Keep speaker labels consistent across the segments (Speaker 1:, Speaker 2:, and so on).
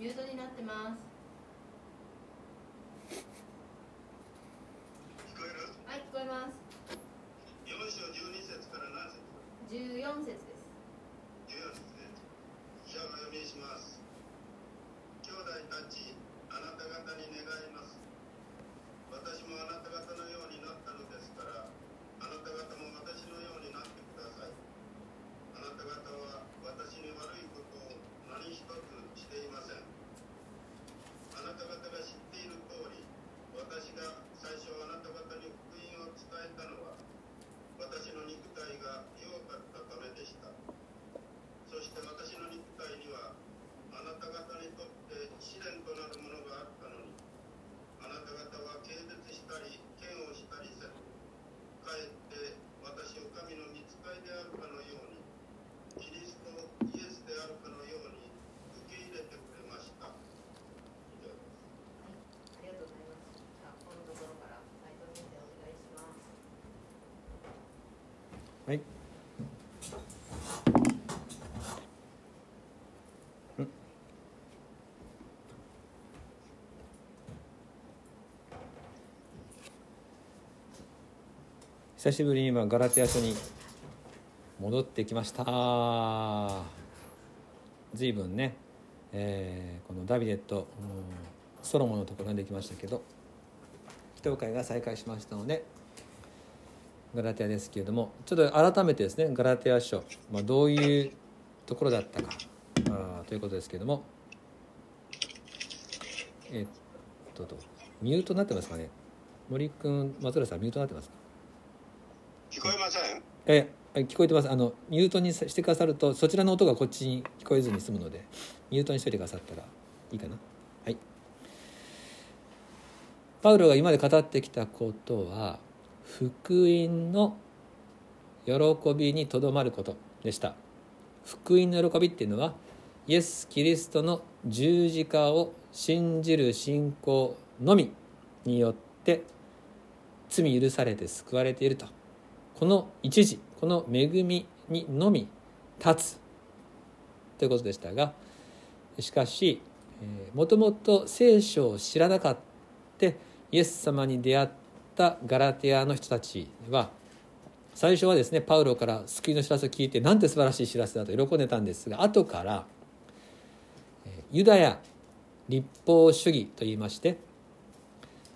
Speaker 1: ミュートになってます
Speaker 2: 聞こえる
Speaker 1: はい聞こえます
Speaker 2: 4章12節から何節
Speaker 1: 14節です
Speaker 2: 14節ねじゃあお読みします兄弟たちあなた方に願います私もあなた方のようになったのですからあなた方も私のようになってくださいあなた方は私に悪いことを何一つしていませんあなた方が知っている通り私が最初あなた方に福音を伝えたのは私の肉体が弱かったためでしたそして私の肉体にはあなた方にとって試練となるものがあったのにあなた方は軽蔑したり嫌悪したりせずかえって私を神の見つかいであるかのようにキリストイエスであるかのように受け入れてくれました以上です
Speaker 1: ありがとうございますじゃあこのところから斉藤先生お願いします
Speaker 3: はい。ん久しぶりに今ガラテヤ書に戻ってきました。随分ね、えーこのダビデとうんソロモンのところができましたけど祈祷会が再開しましたのでガラテヤですけれどもちょっと改めてですねガラテヤ書、まあ、どういうところだったかあということですけれどもえっとミュートになってますかね。森君松浦さんミュートになってますか？
Speaker 2: 聞こえません？
Speaker 3: え聞こえてます。あのミュートにしてくださるとそちらの音がこっちに聞こえずに済むのでミュートにしといてくださったらいいかな？はい。パウロが今まで語ってきたことは福音の喜びにとどまることでした。福音の喜びっていうのはイエス・キリストの十字架を信じる信仰のみによって罪許されて救われていると。この一時この恵みにのみ立つ。ということでしたがしかしもともと聖書を知らなかったイエス様に出会ったガラテヤの人たちは最初はですねパウロから救いの知らせを聞いてなんて素晴らしい知らせだと喜んでたんですが後からユダヤ立法主義といいまして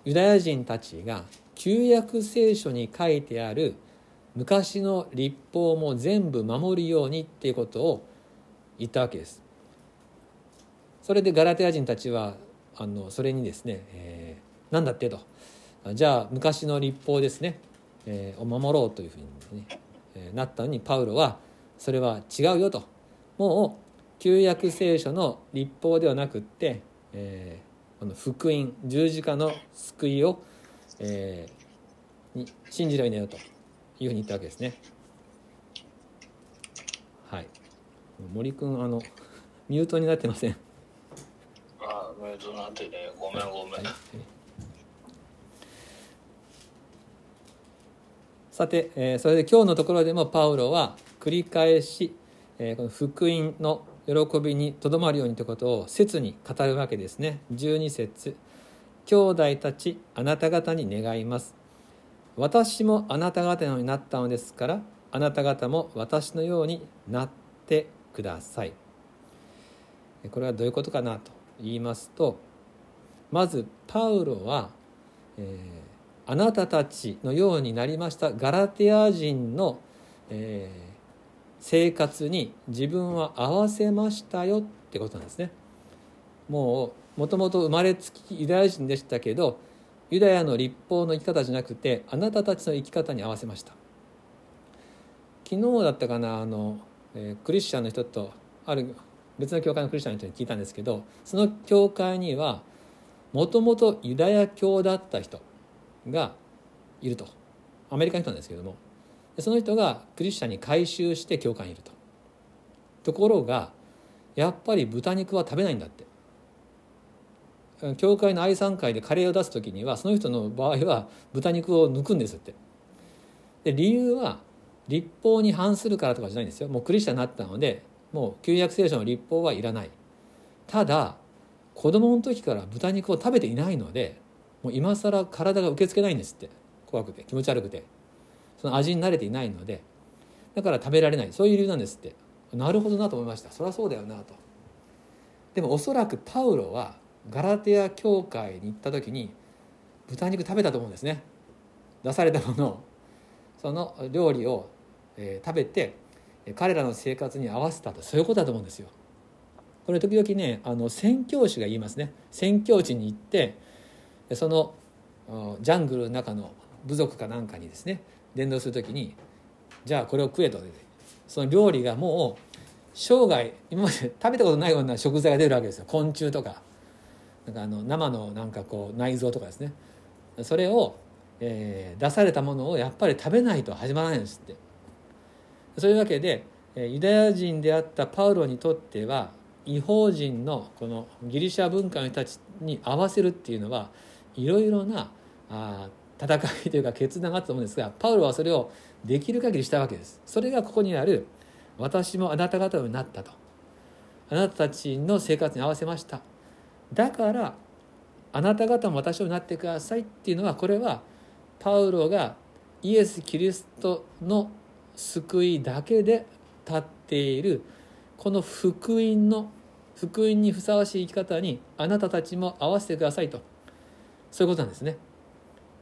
Speaker 3: ユダヤ人たちが旧約聖書に書いてある昔の立法も全部守るようにっていうことを言ったわけです。それでガラテヤ人たちはあのそれにですね、えー、何だってと。じゃあ昔の立法ですね、えーを守ろうというふうに、ねえーなったのにパウロはそれは違うよと。もう旧約聖書の立法ではなくって、えーこの福音十字架の救いを、えーに信じればいいんだよと。いうふうに言ったわけですね。はい。森くんあのミュートになってません。
Speaker 4: あ、メイトなってね、ごめんごめん。
Speaker 3: さて、えーそれで今日のところでもパウロは繰り返し、えーこの福音の喜びにとどまるようにということを切に語るわけですね12節兄弟たちあなた方に願います私もあなた方のようになったのですからあなた方も私のようになってくださいこれはどういうことかなと言いますとまずパウロは、えーあなたたちのようになりましたガラテヤ人の、えー生活に自分は合わせましたよってことなんですね。もうもともと生まれつきユダヤ人でしたけどユダヤの立法の生き方じゃなくてあなたたちの生き方に合わせました。昨日だったかなあの、えークリスチャンの人とある別の教会のクリスチャンの人に聞いたんですけどその教会にはもともとユダヤ教だった人がいると。アメリカの人なんですけども。その人がクリスチャンに改宗して教会にいると。ところがやっぱり豚肉は食べないんだって。教会の愛産会でカレーを出す時にはその人の場合は豚肉を抜くんですって。で理由は立法に反するからとかじゃないんですよ。もうクリスチャンになったのでもう旧約聖書の立法はいらない。ただ子供の時から豚肉を食べていないのでもう今更体が受け付けないんですって。怖くて気持ち悪くて。その味に慣れていないのでだから食べられない。そういう理由なんですって。なるほどなと思いました。そりゃそうだよなと。でもおそらくパウロはガラテヤ教会に行った時に豚肉食べたと思うんですね。出されたものその料理を、えー食べて彼らの生活に合わせたと。そういうことだと思うんですよ。これ時々ねあの宣教師が言いますね。宣教地に行ってそのジャングルの中の部族かなんかにですね伝道する時にじゃあこれを食えと。その料理がもう生涯今まで食べたことないような食材が出るわけですよ。昆虫とか。なんかあの生のなんかこう内臓とかですね。それを、えー出されたものをやっぱり食べないと始まらないんですって。そういうわけでユダヤ人であったパウロにとっては違法人のこのギリシャ文化の人たちに合わせるっていうのはいろいろなあ戦いというか決断があったと思うんですがパウロはそれをできる限りしたわけです。それがここにある「私もあなた方になった」と。あなたたちの生活に合わせました。だからあなた方も私をなってくださいっていうのはこれはパウロがイエス・キリストの救いだけで立っているこの福音の福音にふさわしい生き方にあなたたちも合わせてくださいとそういうことなんですね。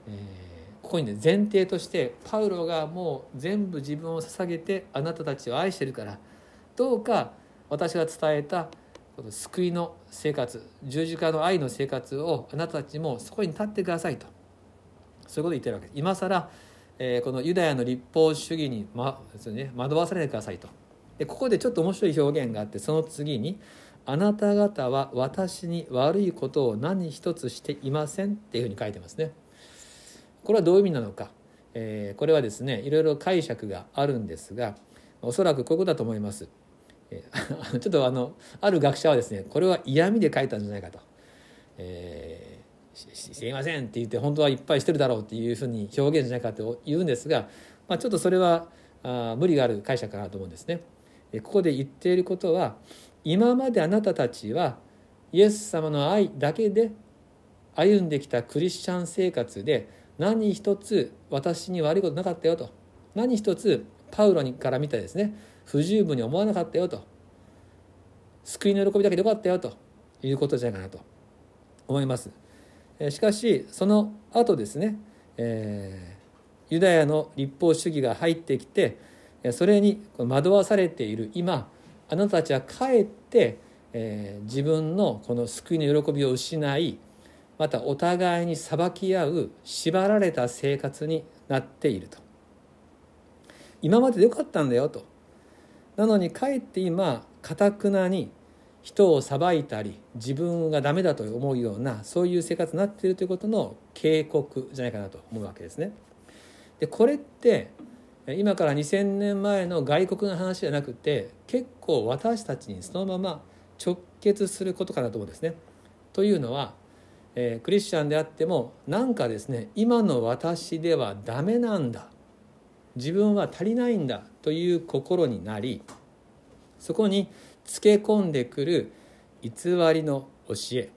Speaker 3: えーここにね前提としてパウロがもう全部自分を捧げてあなたたちを愛してるからどうか私が伝えたこの救いの生活十字架の愛の生活をあなたたちもそこに立ってくださいとそういうことを言ってるわけです今更、えーこのユダヤの立法主義に、まですね、惑わされないでくださいとでここでちょっと面白い表現があってその次に「あなた方は私に悪いことを何一つしていません」っていうふうに書いてますね。これはどういう意味なのか、えーこれはですねいろいろ解釈があるんですがおそらくこういうことだと思います。ちょっとあのある学者はですねこれは嫌味で書いたんじゃないかと。えーすいませんって言って本当はいっぱいしてるだろうっていうふうに表現じゃないかと言うんですが、まあ、ちょっとそれはあ無理がある解釈かなと思うんですね。ここで言っていることは今まであなたたちはイエス様の愛だけで歩んできたクリスチャン生活で何一つ私に悪いことなかったよと何一つパウロから見たですね不十分に思わなかったよと。救いの喜びだけでよかったよと。いうことじゃないかなと。思います。えーしかしその後ですね、えーユダヤの立法主義が入ってきてえーそれに惑わされている。今あなたたちはかえって、えー自分のこの救いの喜びを失いまたお互いに裁き合う縛られた生活になっていると。今まででよかったんだよと。なのにかえって今かたくなに人を裁いたり自分がダメだと思うようなそういう生活になっているということの警告じゃないかなと思うわけですね。でこれって今から2,000年前の外国の話じゃなくて結構私たちにそのまま直結することかなと思うんですね。というのは、えークリスチャンであってもなんかですね今の私ではダメなんだ自分は足りないんだという心になりそこにつけ込んでくる偽りの教え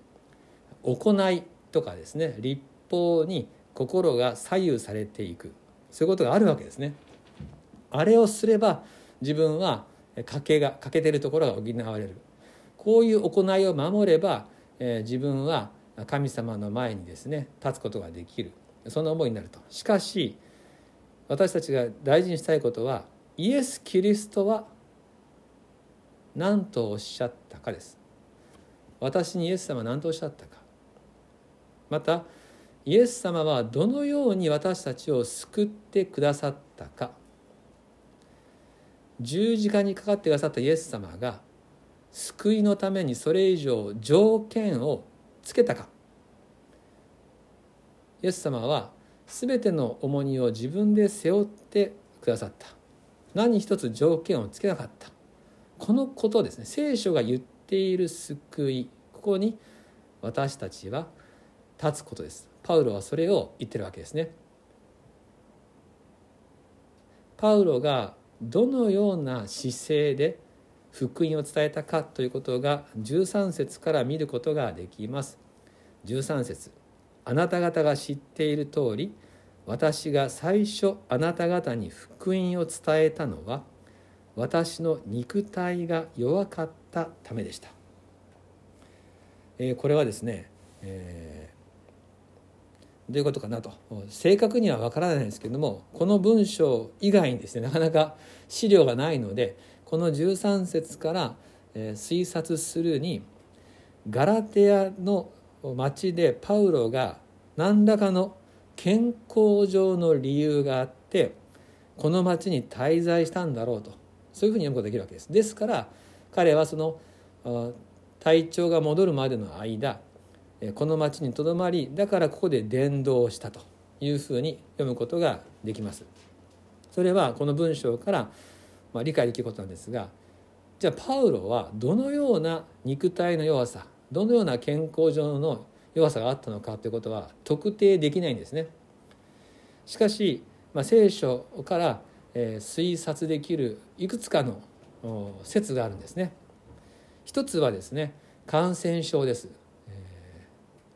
Speaker 3: 行いとかですね立法に心が左右されていくそういうことがあるわけですね。あれをすれば自分は欠けが欠けてるところが補われる。こういう行いを守れば、えー自分は神様の前にですね立つことができる。そんな思いになると。しかし私たちが大事にしたいことはイエス・キリストは何とおっしゃったかです。私にイエス様は何とおっしゃったか。またイエス様はどのように私たちを救ってくださったか。十字架にかかってくださったイエス様が救いのためにそれ以上条件をつけたか。イエス様は全ての重荷を自分で背負ってくださった。何一つ条件をつけなかった。このことですね。聖書が言っている救い。ここに私たちは立つことです。パウロはそれを言ってるわけですね。パウロがどのような姿勢で福音を伝えたかということが13節から見ることができます。13節。あなた方が知っている通り私が最初あなた方に福音を伝えたのは私の肉体が弱かったためでした、え、これはですね、えー、どういうことかなと。正確には分からないんですけどもこの文章以外にですねなかなか資料がないのでこの13節から、え、推察するにガラテヤの町でパウロが何らかの健康上の理由があってこの町に滞在したんだろうとそういうふうに読むことができるわけです。ですから彼はその体調が戻るまでの間この町にとどまりだからここで伝道したというふうに読むことができます。それはこの文章からま理解できることなんですがじゃあパウロはどのような肉体の弱さどのような健康上の弱さがあったのかということは特定できないんですね。しかし、まあ、聖書から、えー、推察できるいくつかの説があるんですね。一つはですね感染症です。え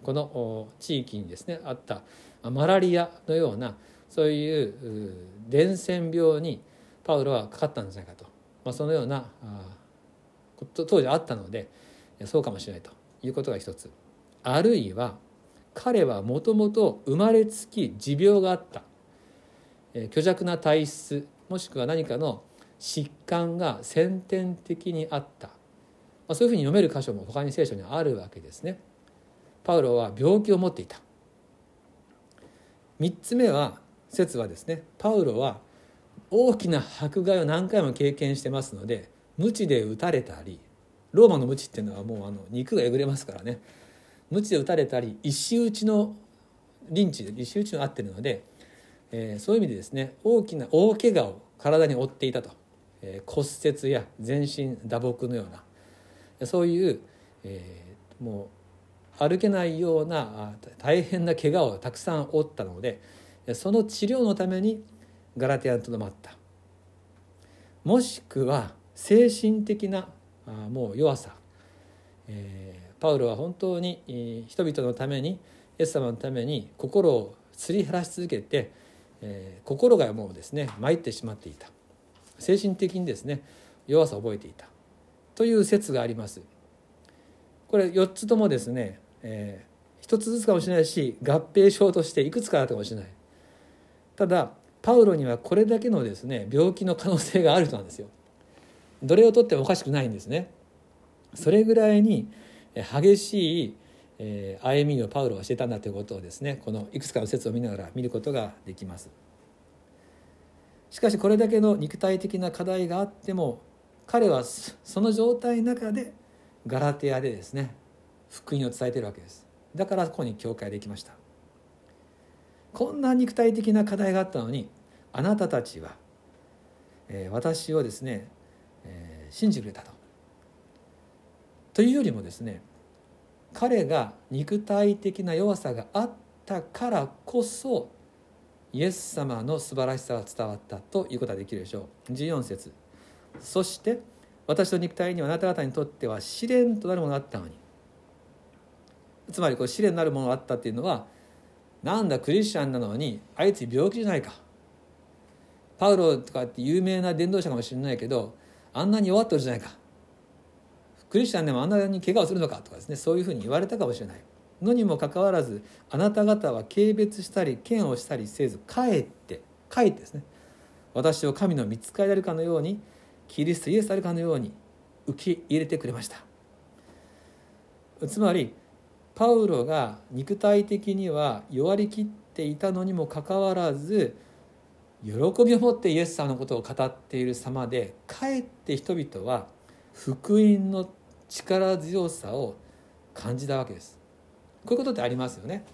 Speaker 3: ー、この地域にですねあったマラリアのようなそういう伝染病にパウロはかかったんじゃないかと、まあ、そのような当時あったのでそうかもしれないということが一つ。あるいは彼はもともと生まれつき持病があった。虚弱な体質もしくは何かの疾患が先天的にあった、ま、そういうふうに読める箇所も他に聖書にはあるわけですね。パウロは病気を持っていた。3つ目は説はですねパウロは大きな迫害を何回も経験してますので鞭で打たれたりローマの鞭っていうのはもうあの肉がえぐれますからね。鞭で打たれたり石打ちのリンチで石打ちの合ってるので、えー、そういう意味でですね大きな大怪我を体に負っていたと、えー、骨折や全身打撲のような。そういう、えー、もう歩けないような大変な怪我をたくさん負ったのでその治療のためにガラテアにとどまった。もしくは精神的なもう弱さ、えパウロは本当に人々のためにイエス様のために心をすり減らし続けて、心がもうですね参ってしまっていた。精神的にですね弱さを覚えていた。という説があります。これ4つともですね、えー、1つずつかもしれないし合併症としていくつかあったかもしれない。ただパウロにはこれだけのですね病気の可能性がある人なんですよ。どれをとってもおかしくないんですね。それぐらいに激しい歩みをパウロはしてたんだということをですねこのいくつかの説を見ながら見ることができます。しかしこれだけの肉体的な課題があっても彼はその状態の中でガラテヤでですね福音を伝えているわけです。だからここに教会できました。こんな肉体的な課題があったのにあなたたちは、えー、私をですね、えー、信じてくれたと。というよりもですね彼が肉体的な弱さがあったからこそイエス様の素晴らしさが伝わったということができるでしょう。14節。そして私の肉体にはあなた方にとっては試練となるものがあったのに。つまりこう試練になるものがあったっていうのはなんだクリスチャンなのにあいつ病気じゃないか。パウロとかって有名な伝道者かもしれないけどあんなに弱ってるじゃないか。クリスチャンでもあんなに怪我をするのかとかですねそういうふうに言われたかもしれないのにもかかわらずあなた方は軽蔑したり嫌悪したりせずかえってかえってですね私を神の見つかりであるかのようにキリストイエスであるかのように受け入れてくれました。つまりパウロが肉体的には弱りきっていたのにもかかわらず喜びを持ってイエス様のことを語っている様でかえって人々は福音の力強さを感じたわけです。こういうことってありますよね。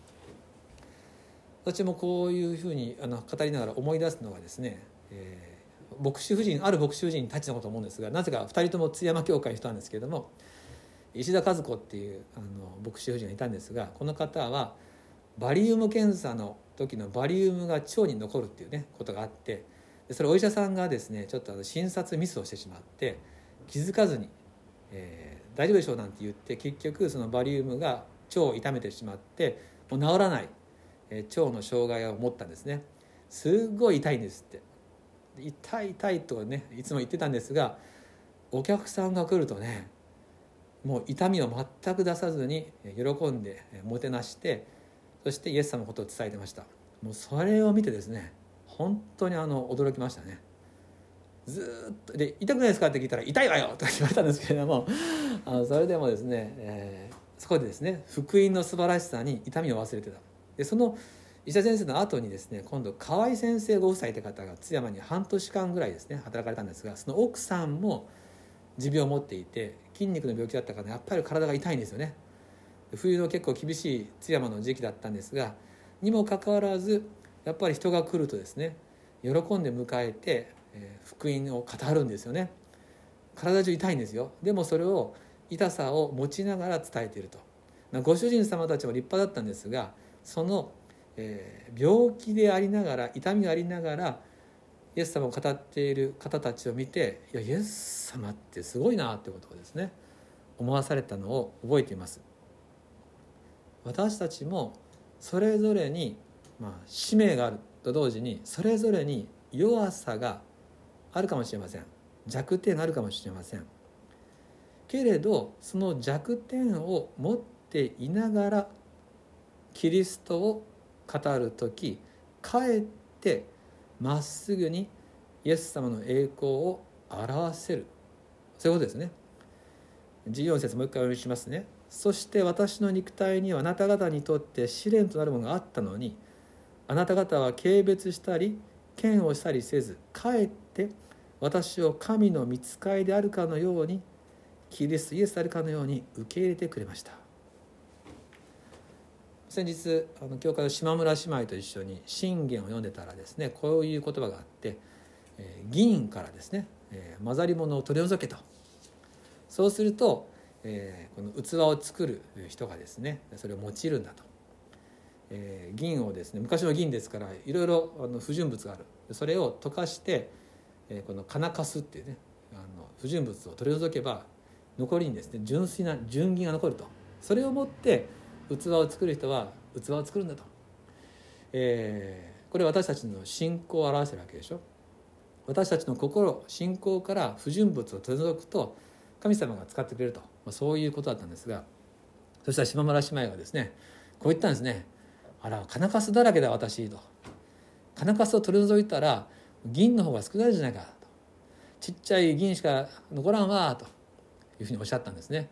Speaker 3: 私もこういうふうにあの語りながら思い出すのがですね、えー、牧師夫人ある牧師夫人たちのこと思うんですがなぜか2人とも津山教会の人なんですけれども石田和子っていうあの牧師夫人がいたんですがこの方はバリウム検査の時のバリウムが腸に残るっていうねことがあってそれお医者さんがですねちょっとあの診察ミスをしてしまって気づかずに、えー大丈夫でしょうなんて言って結局そのバリウムが腸を痛めてしまってもう治らない、えー腸の障害を持ったんですね。すっごい痛いんですって。痛い痛いとねいつも言ってたんですがお客さんが来るとねもう痛みを全く出さずに喜んでもてなしてそしてイエス様のことを伝えてました。もうそれを見てですね本当にあの驚きましたね。ずっとで「痛くないですか?」って聞いたら「痛いわよ!」とか言われたんですけれどもあのそれでもですね、えーそこでですね福音の素晴らしさに痛みを忘れてたでその医者先生の後にですね今度河合先生ご夫妻って方が津山に半年間ぐらいですね働かれたんですがその奥さんも持病を持っていて筋肉の病気だったからやっぱり体が痛いんですよね冬の結構厳しい津山の時期だったんですがにもかかわらずやっぱり人が来るとですね喜んで迎えて、福音を語るんですよね。体中痛いんですよ。でもそれを痛さを持ちながら伝えていると。まご主人様たちも立派だったんですがその、え病気でありながら痛みがありながらイエス様を語っている方たちを見ていやイエス様ってすごいなってことをですね思わされたのを覚えています。私たちもそれぞれに、まあ、使命があると同時にそれぞれに弱さがあるかもしれません。弱点があるかもしれません。けれどその弱点を持っていながらキリストを語る時かえってまっすぐにイエス様の栄光を表せる。そういうことですね。14節もう一回お読みしますね。そして私の肉体にはあなた方にとって試練となるものがあったのにあなた方は軽蔑したり嫌悪したりせずかえって私を神の御使いであるかのようにキリストイエスであるかのように受け入れてくれました。先日あの教会の島村姉妹と一緒に信玄を読んでたらですねこういう言葉があって、えー銀からですね、えー混ざり物を取り除けと。そうすると、えーこの器を作る人がですねそれを用いるんだと、えー銀をですね昔の銀ですからいろいろあの不純物がある。それを溶かして、えこの金かすっていうねあの不純物を取り除けば残りにですね純粋な純銀が残ると。それを持って器を作る人は器を作るんだと、えーこれ私たちの信仰を表してるわけでしょ。私たちの心信仰から不純物を取り除くと神様が使ってくれると、まあ、そういうことだったんですがそしたら島村姉妹がですねこう言ったんですね「あら金かすだらけだ私」と「金かすを取り除いたら銀の方が少ないじゃないか」と「ちっちゃい銀しか残らんわ」と。いうふうにおっしゃったんですね。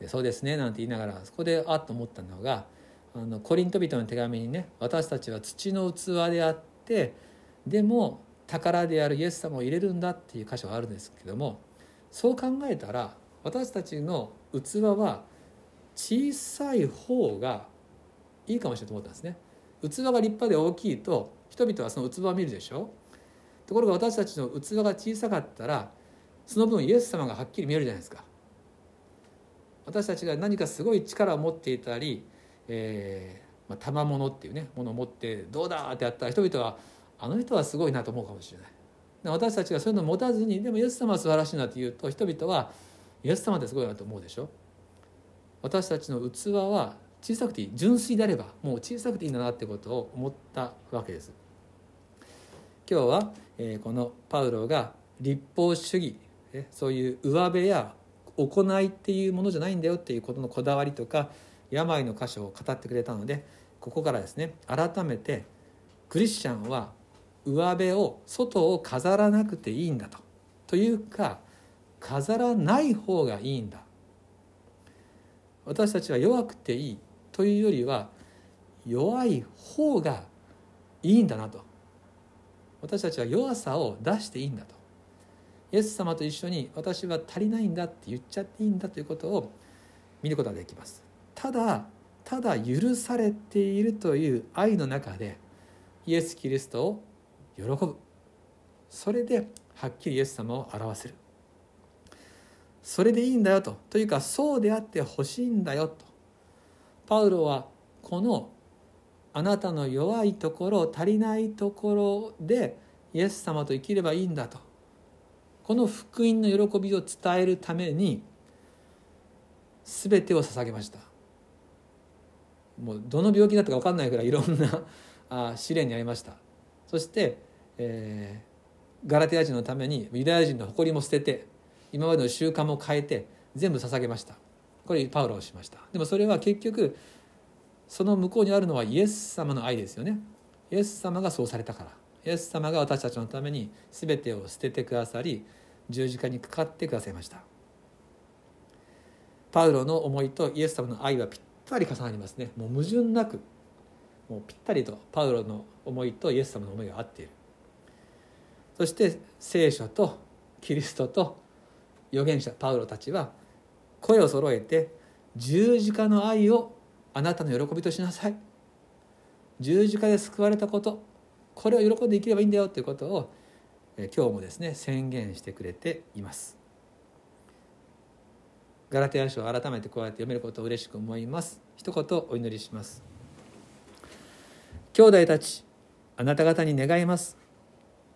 Speaker 3: でそうですねなんて言いながらそこであっと思ったのがあのコリント人の手紙にね私たちは土の器であってでも宝であるイエス様を入れるんだっていう箇所があるんですけどもそう考えたら私たちの器は小さい方がいいかもしれないと思ったんですね。器が立派で大きいと人々はその器を見るでしょ。ところが私たちの器が小さかったらその分イエス様がはっきり見えるじゃないですか。私たちが何かすごい力を持っていたり、えーまあ、賜物っていうねものを持ってどうだってやったら人々はあの人はすごいなと思うかもしれない。私たちがそういうのを持たずにでもイエス様は素晴らしいなって言うと人々はイエス様ってすごいなと思うでしょ。私たちの器は小さくていい。純粋であればもう小さくていいんだなってことを思ったわけです。今日は、えーこのパウロが立法主義えそういう上辺や行いっていうものじゃないんだよっていうことのこだわりとか病の箇所を語ってくれたのでここからですね改めてクリスチャンは上辺を外を飾らなくていいんだと。というか飾らない方がいいんだ。私たちは弱くていいというよりは弱い方がいいんだなと。私たちは弱さを出していいんだと。イエス様と一緒に私は足りないんだって言っちゃっていいんだということを見ることができます。ただただ許されているという愛の中でイエス・キリストを喜ぶ。それではっきりイエス様を表せる。それでいいんだよと。というかそうであってほしいんだよと。パウロはこのあなたの弱いところ足りないところでイエス様と生きればいいんだと。この福音の喜びを伝えるために全てを捧げました。もうどの病気だったか分かんないくらいいろんなあ試練に遭いました。そして、えーガラテヤ人のためにユダヤ人の誇りも捨てて今までの習慣も変えて全部捧げました。これパウロをしました。でもそれは結局その向こうにあるのはイエス様の愛ですよね。イエス様がそうされたから。イエス様が私たちのために全てを捨ててくださり十字架にかかってくださいました。パウロの思いとイエス様の愛はぴったり重なりますね。もう矛盾なく。もうぴったりとパウロの思いとイエス様の思いが合っている。そして聖書とキリストと預言者パウロたちは声を揃えて十字架の愛をあなたの喜びとしなさい。十字架で救われたことこれを喜んで生きればいいんだよということをえ今日もですね宣言してくれています。ガラテヤ書を改めてこうやって読めることを嬉しく思います。一言お祈りします。兄弟たちあなた方に願います。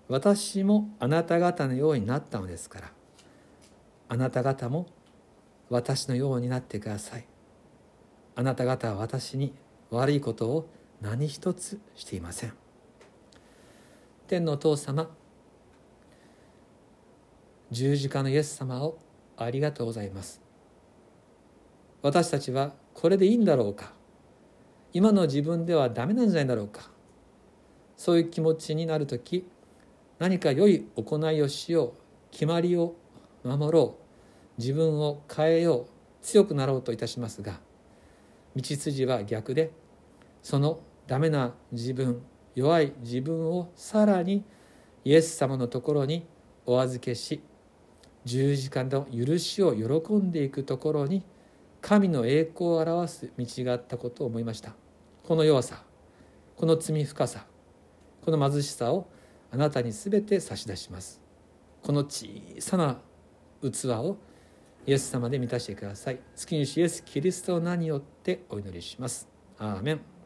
Speaker 3: 私もあなた方のようになったのですから。あなた方も私のようになってください。あなた方は私に悪いことを何一つしていません。天のお父様十字架のイエス様をありがとうございます。私たちはこれでいいんだろうか。今の自分ではダメなんじゃないだろうか。そういう気持ちになる時何か良い行いをしよう決まりを守ろう自分を変えよう強くなろうといたしますが道筋は逆でそのダメな自分弱い自分をさらにイエス様のところにお預けし十字架の許しを喜んでいくところに神の栄光を表す道があったことを思いました。この弱さこの罪深さこの貧しさをあなたに全て差し出します。この小さな器をイエス様で満たしてください。月に主イエスキリストの名によってお祈りします。アーメン。